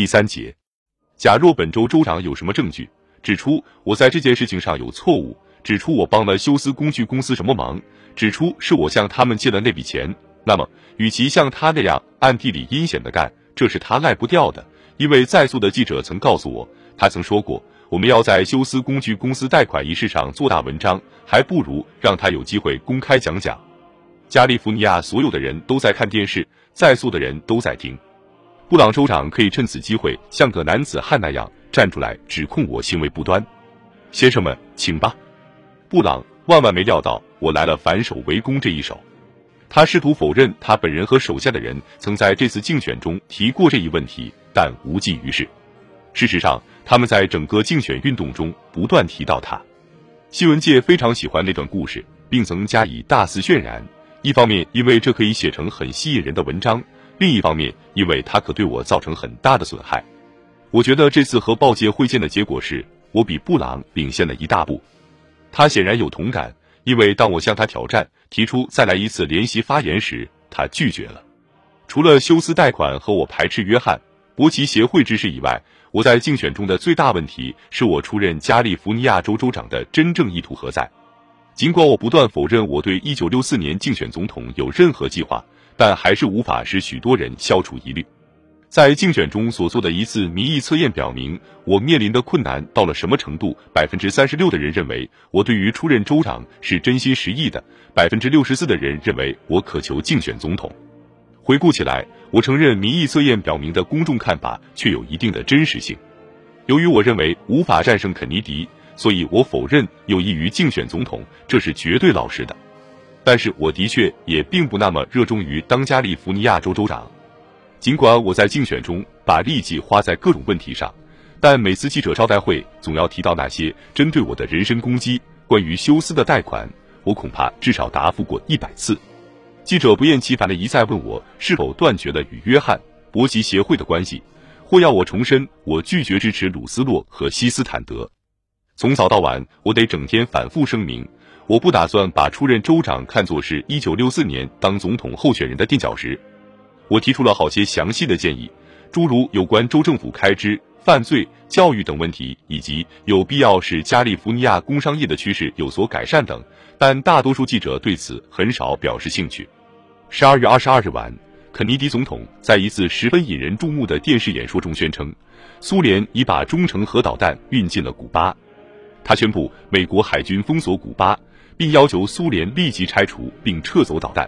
第三节，假若本州州长有什么证据指出我在这件事情上有错误，指出我帮了休斯工具公司什么忙，指出是我向他们借了那笔钱，那么与其像他那样暗地里阴险的干，这是他赖不掉的。因为在座的记者曾告诉我，他曾说过，我们要在休斯工具公司贷款一事上做大文章，还不如让他有机会公开讲讲。加利福尼亚所有的人都在看电视，在座的人都在听。布朗州长可以趁此机会像个男子汉那样站出来指控我行为不端。先生们，请吧。布朗万万没料到我来了反手围攻这一手。他试图否认他本人和手下的人曾在这次竞选中提过这一问题，但无济于事。事实上，他们在整个竞选运动中不断提到他。新闻界非常喜欢那段故事，并曾加以大肆渲染。一方面，因为这可以写成很吸引人的文章；另一方面，因为他可对我造成很大的损害。我觉得这次和报界会见的结果是我比布朗领先了一大步。他显然有同感，因为当我向他挑战，提出再来一次联席发言时，他拒绝了。除了休斯贷款和我排斥约翰伯奇协会之事以外，我在竞选中的最大问题是我出任加利福尼亚州州长的真正意图何在。尽管我不断否认我对一九六四年竞选总统有任何计划，但还是无法使许多人消除疑虑。在竞选中所做的一次民意测验表明，我面临的困难到了什么程度？百分之三十六的人认为我对于出任州长是真心实意的，百分之六十四的人认为我渴求竞选总统。回顾起来，我承认民意测验表明的公众看法确有一定的真实性。由于我认为无法战胜肯尼迪。所以我否认有益于竞选总统，这是绝对老实的。但是我的确也并不那么热衷于当加利福尼亚州州长。尽管我在竞选中把力气花在各种问题上，但每次记者招待会总要提到那些针对我的人身攻击。关于休斯的贷款，我恐怕至少答复过一百次。记者不厌其烦地一再问我是否断绝了与约翰伯吉协会的关系，或要我重申我拒绝支持鲁斯洛和西斯坦德。从早到晚，我得整天反复声明，我不打算把出任州长看作是一九六四年当总统候选人的垫脚石。我提出了好些详细的建议，诸如有关州政府开支、犯罪、教育等问题，以及有必要使加利福尼亚工商业的趋势有所改善等。但大多数记者对此很少表示兴趣。十二月二十二日晚，肯尼迪总统在一次十分引人注目的电视演说中宣称，苏联已把中程核导弹运进了古巴。他宣布美国海军封锁古巴，并要求苏联立即拆除并撤走导弹。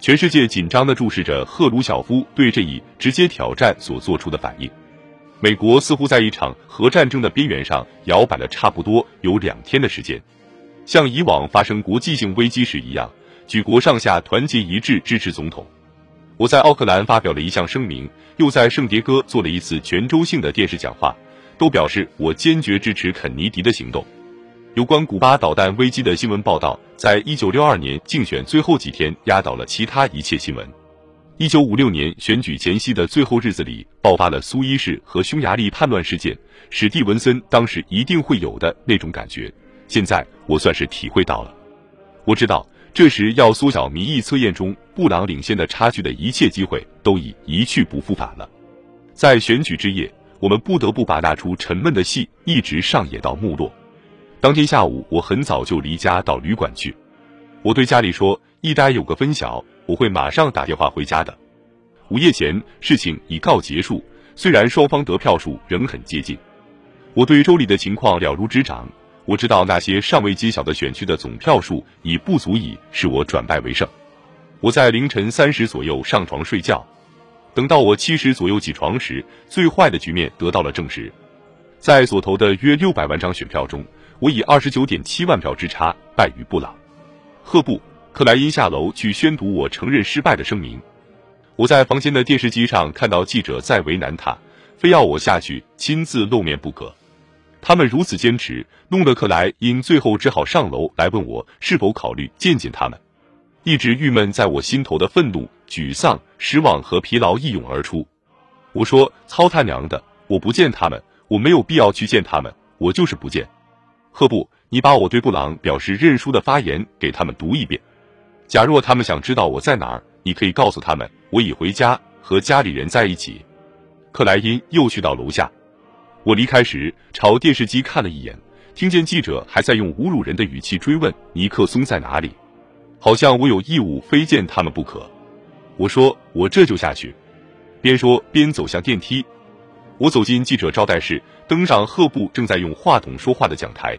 全世界紧张地注视着赫鲁晓夫对这一直接挑战所做出的反应。美国似乎在一场核战争的边缘上摇摆了差不多有两天的时间，像以往发生国际性危机时一样，举国上下团结一致支持总统。我在奥克兰发表了一项声明，又在圣迭戈做了一次全州性的电视讲话。都表示我坚决支持肯尼迪的行动。有关古巴导弹危机的新闻报道，在一九六二年竞选最后几天压倒了其他一切新闻。一九五六年选举前夕的最后日子里，爆发了苏伊士和匈牙利叛乱事件。史蒂文森当时一定会有的那种感觉，现在我算是体会到了。我知道，这时要缩小民意测验中布朗领先的差距的一切机会都已一去不复返了。在选举之夜。我们不得不把那出沉闷的戏一直上演到幕落。当天下午，我很早就离家到旅馆去。我对家里说：“一待有个分晓，我会马上打电话回家的。”午夜前，事情已告结束。虽然双方得票数仍很接近，我对州里的情况了如指掌。我知道那些尚未揭晓的选区的总票数已不足以使我转败为胜。我在凌晨三时左右上床睡觉。等到我七时左右起床时，最坏的局面得到了证实。在所投的约六百万张选票中，我以二十九点七万票之差败于布朗。赫布克莱因下楼去宣读我承认失败的声明。我在房间的电视机上看到记者在为难他，非要我下去亲自露面不可。他们如此坚持，弄得克莱因最后只好上楼来问我是否考虑见见他们。一直郁闷在我心头的愤怒、沮丧、失望和疲劳一涌而出。我说：“操他娘的！我不见他们，我没有必要去见他们，我就是不见。”赫布，你把我对布朗表示认输的发言给他们读一遍。假若他们想知道我在哪儿，你可以告诉他们我已回家和家里人在一起。克莱因又去到楼下。我离开时，朝电视机看了一眼，听见记者还在用侮辱人的语气追问尼克松在哪里，好像我有义务非见他们不可。我说我这就下去，边说边走向电梯。我走进记者招待室，登上赫布正在用话筒说话的讲台。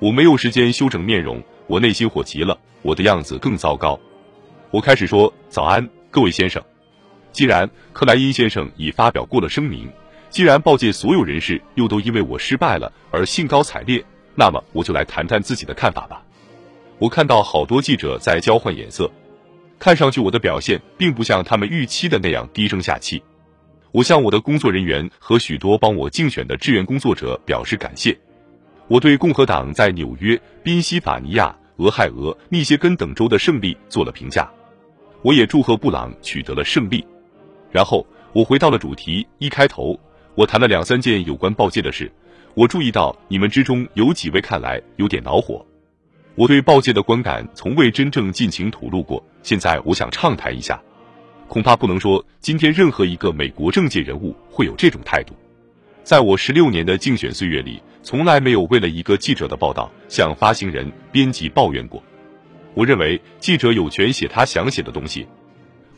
我没有时间修整面容，我内心火急了，我的样子更糟糕。我开始说早安，各位先生。既然克莱因先生已发表过了声明，既然报界所有人士又都因为我失败了而兴高采烈，那么我就来谈谈自己的看法吧。我看到好多记者在交换眼色。看上去我的表现并不像他们预期的那样低声下气。我向我的工作人员和许多帮我竞选的志愿工作者表示感谢。我对共和党在纽约、宾夕法尼亚、俄亥俄、密歇根等州的胜利做了评价。我也祝贺布朗取得了胜利。然后我回到了主题，一开头我谈了两三件有关报界的事。我注意到你们之中有几位看来有点恼火。我对报界的观感从未真正尽情吐露过，现在我想畅谈一下。恐怕不能说今天任何一个美国政界人物会有这种态度。在我十六年的竞选岁月里，从来没有为了一个记者的报道向发行人、编辑抱怨过。我认为记者有权写他想写的东西。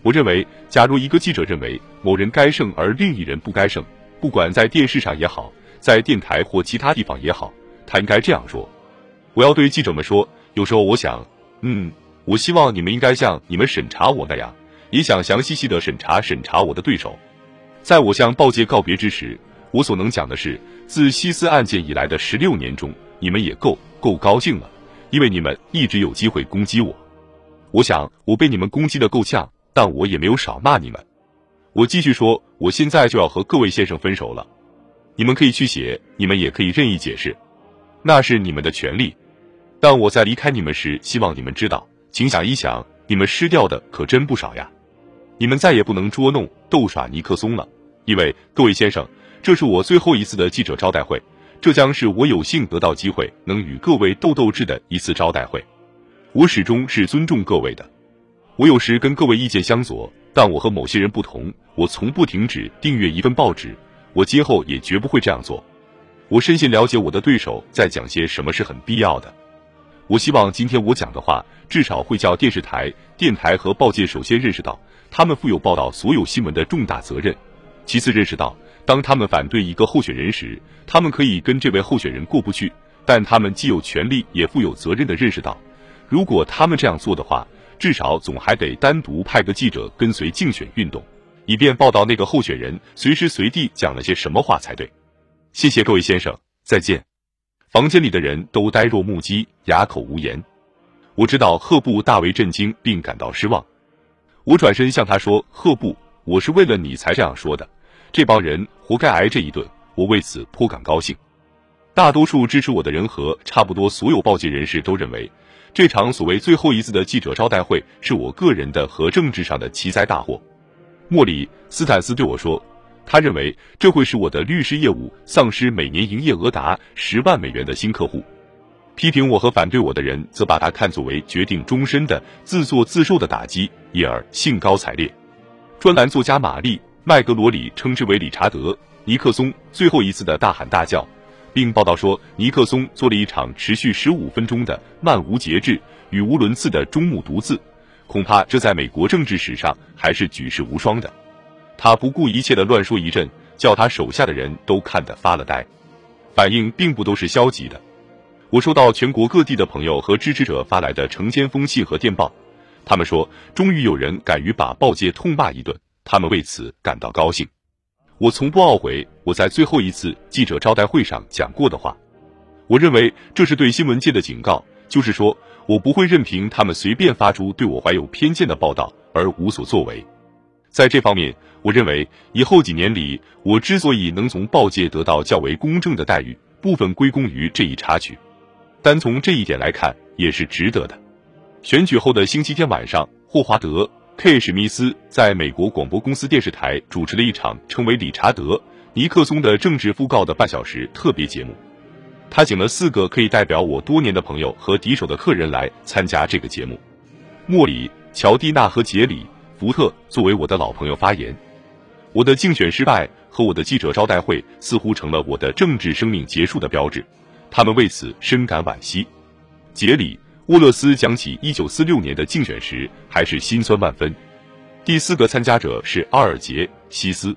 我认为，假如一个记者认为某人该胜而另一人不该胜，不管在电视上也好，在电台或其他地方也好，他应该这样说。我要对记者们说，有时候我想，嗯，我希望你们应该像你们审查我那样，也想详细细的审查审查我的对手。在我向报界告别之时，我所能讲的是，自西斯案件以来的十六年中，你们也够够高兴了，因为你们一直有机会攻击我。我想我被你们攻击的够呛，但我也没有少骂你们。我继续说，我现在就要和各位先生分手了，你们可以去写，你们也可以任意解释，那是你们的权利。但我在离开你们时，希望你们知道，请想一想，你们失掉的可真不少呀！你们再也不能捉弄、逗耍尼克松了，因为各位先生，这是我最后一次的记者招待会，这将是我有幸得到机会能与各位斗斗智的一次招待会。我始终是尊重各位的，我有时跟各位意见相左，但我和某些人不同，我从不停止订阅一份报纸，我今后也绝不会这样做。我深信了解我的对手在讲些什么是很必要的。我希望今天我讲的话，至少会叫电视台、电台和报界首先认识到，他们负有报道所有新闻的重大责任；其次认识到，当他们反对一个候选人时，他们可以跟这位候选人过不去，但他们既有权利也负有责任的认识到，如果他们这样做的话，至少总还得单独派个记者跟随竞选运动，以便报道那个候选人随时随地讲了些什么话才对。谢谢各位先生，再见。房间里的人都呆若木鸡，哑口无言。我知道赫布大为震惊，并感到失望。我转身向他说：“赫布，我是为了你才这样说的。这帮人活该挨这一顿，我为此颇感高兴。”大多数支持我的人和差不多所有报界人士都认为，这场所谓最后一次的记者招待会是我个人的和政治上的奇灾大祸。莫里斯坦斯对我说。他认为这会使我的律师业务丧失每年营业额达十万美元的新客户。批评我和反对我的人则把他看作为决定终身的自作自受的打击，因而兴高采烈。专栏作家玛丽·麦格罗里称之为理查德·尼克松最后一次的大喊大叫，并报道说尼克松做了一场持续十五分钟的漫无节制、语无伦次的中目独自，恐怕这在美国政治史上还是举世无双的。他不顾一切的乱说一阵，叫他手下的人都看得发了呆，反应并不都是消极的。我收到全国各地的朋友和支持者发来的成千封信和电报，他们说终于有人敢于把报界痛骂一顿，他们为此感到高兴。我从不懊悔我在最后一次记者招待会上讲过的话，我认为这是对新闻界的警告，就是说我不会任凭他们随便发出对我怀有偏见的报道而无所作为。在这方面，我认为以后几年里，我之所以能从报界得到较为公正的待遇，部分归功于这一插曲。单从这一点来看，也是值得的。选举后的星期天晚上，霍华德 ·K· 史密斯在美国广播公司电视台主持了一场称为“理查德·尼克松的政治讣告”的半小时特别节目。他请了四个可以代表我多年的朋友和敌手的客人来参加这个节目：莫里、乔蒂娜和杰里。福特作为我的老朋友发言，我的竞选失败和我的记者招待会似乎成了我的政治生命结束的标志，他们为此深感惋惜。杰里，沃勒斯讲起1946年的竞选时，还是心酸万分。第四个参加者是阿尔杰西斯，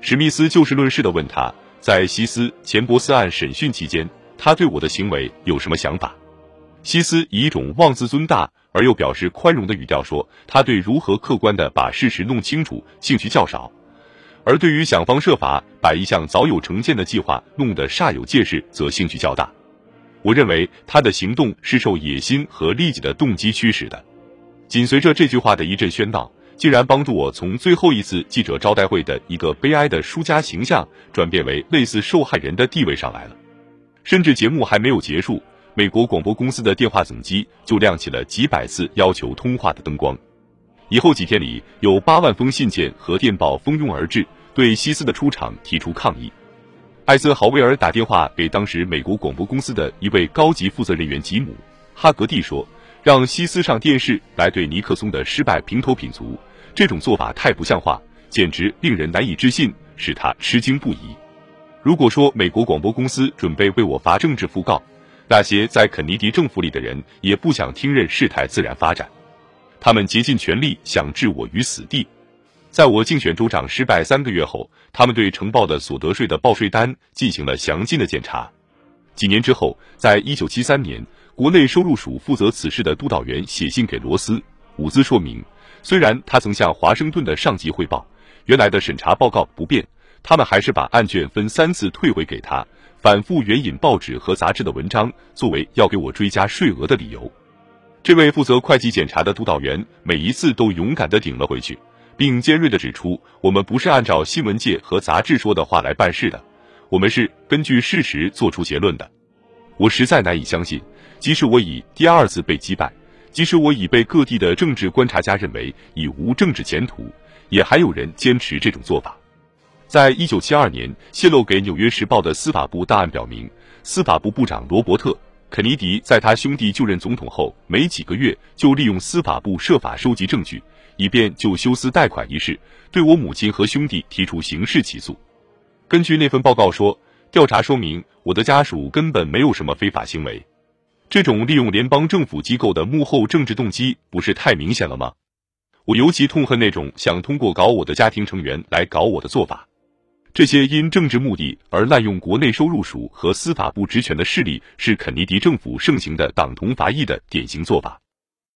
史密斯就事论事地问他，在西斯钱伯斯案审讯期间，他对我的行为有什么想法？西斯以一种妄自尊大而又表示宽容的语调说，他对如何客观地把事实弄清楚兴趣较少。而对于想方设法把一项早有成见的计划弄得煞有介事，则兴趣较大。我认为他的行动是受野心和利己的动机驱使的。紧随着这句话的一阵喧闹，竟然帮助我从最后一次记者招待会的一个悲哀的输家形象，转变为类似受害人的地位上来了。甚至节目还没有结束，美国广播公司的电话总机就亮起了几百次要求通话的灯光。以后几天里，有八万封信件和电报蜂拥而至，对西斯的出场提出抗议。艾森豪威尔打电话给当时美国广播公司的一位高级负责人员吉姆·哈格蒂说：“让西斯上电视来对尼克松的失败评头品足，这种做法太不像话，简直令人难以置信，使他吃惊不已。”如果说美国广播公司准备为我发政治讣告，那些在肯尼迪政府里的人也不想听任事态自然发展。他们竭尽全力想置我于死地。在我竞选州长失败三个月后，他们对呈报的所得税的报税单进行了详尽的检查。几年之后，在一九七三年，国内收入署负责此事的督导员写信给罗斯伍兹，说明虽然他曾向华盛顿的上级汇报，原来的审查报告不变，他们还是把案卷分三次退回给他，反复援引报纸和杂志的文章，作为要给我追加税额的理由。这位负责会计检查的督导员每一次都勇敢地顶了回去，并尖锐地指出：“我们不是按照新闻界和杂志说的话来办事的，我们是根据事实做出结论的。”我实在难以相信，即使我已第二次被击败，即使我已被各地的政治观察家认为已无政治前途，也还有人坚持这种做法。在一九七二年泄露给《纽约时报》的司法部档案表明，司法部部长罗伯特。肯尼迪在他兄弟就任总统后没几个月，就利用司法部设法收集证据，以便就休斯贷款一事对我母亲和兄弟提出刑事起诉。根据那份报告说，调查说明我的家属根本没有什么非法行为。这种利用联邦政府机构的幕后政治动机，不是太明显了吗？我尤其痛恨那种想通过搞我的家庭成员来搞我的做法。这些因政治目的而滥用国内收入署和司法部职权的势力，是肯尼迪政府盛行的党同伐异的典型做法。